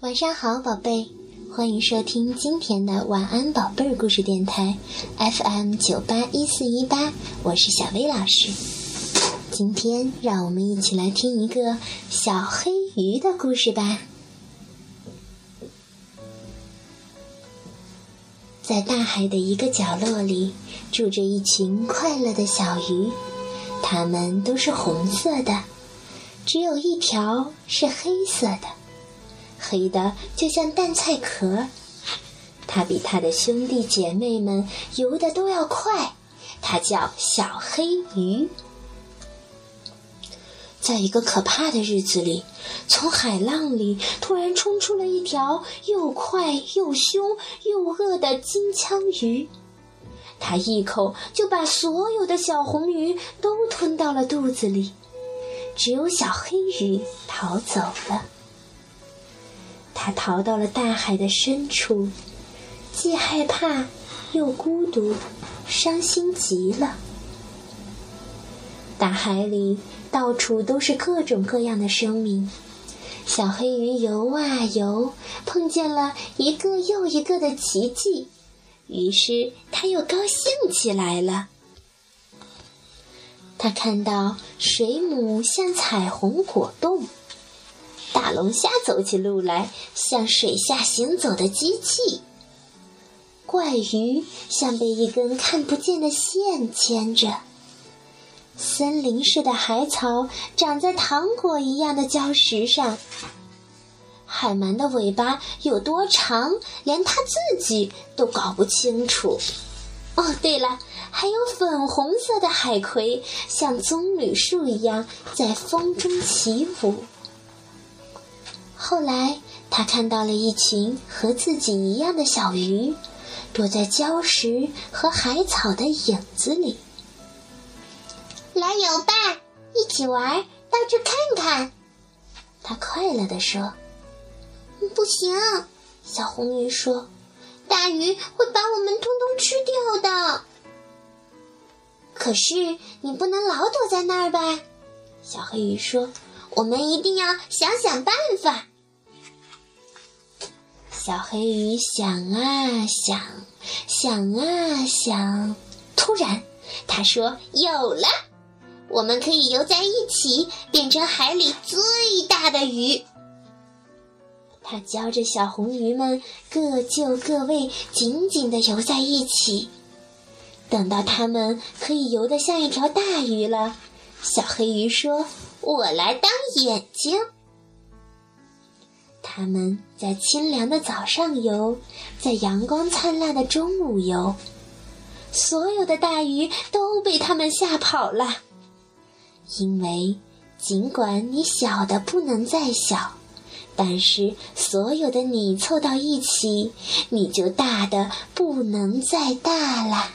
晚上好，宝贝，欢迎收听今天的晚安宝贝儿故事电台 FM 九八一四一八，我是小薇老师。今天让我们一起来听一个小黑鱼的故事吧。在大海的一个角落里，住着一群快乐的小鱼，它们都是红色的，只有一条是黑色的。黑的就像蛋菜壳，它比它的兄弟姐妹们游的都要快，它叫小黑鱼。在一个可怕的日子里，从海浪里突然冲出了一条又快又凶又饿的金枪鱼，它一口就把所有的小红鱼都吞到了肚子里，只有小黑鱼逃走了。他逃到了大海的深处，既害怕又孤独，伤心极了。大海里到处都是各种各样的生命，小黑鱼游啊游，碰见了一个又一个的奇迹，于是他又高兴起来了。他看到水母像彩虹果冻。龙虾走起路来像水下行走的机器，怪鱼像被一根看不见的线牵着，森林似的海草长在糖果一样的礁石上，海鳗的尾巴有多长，连它自己都搞不清楚。哦，对了，还有粉红色的海葵，像棕榈树一样在风中起舞。后来，他看到了一群和自己一样的小鱼，躲在礁石和海草的影子里。来游吧，一起玩，到处看看。他快乐地说：“不行。”小红鱼说：“大鱼会把我们通通吃掉的。”可是你不能老躲在那儿吧？小黑鱼说。我们一定要想想办法。小黑鱼想啊想，想啊想，突然他说：“有了，我们可以游在一起，变成海里最大的鱼。”他教着小红鱼们各就各位，紧紧地游在一起。等到它们可以游得像一条大鱼了，小黑鱼说。我来当眼睛。他们在清凉的早上游，在阳光灿烂的中午游，所有的大鱼都被他们吓跑了。因为尽管你小的不能再小，但是所有的你凑到一起，你就大的不能再大了。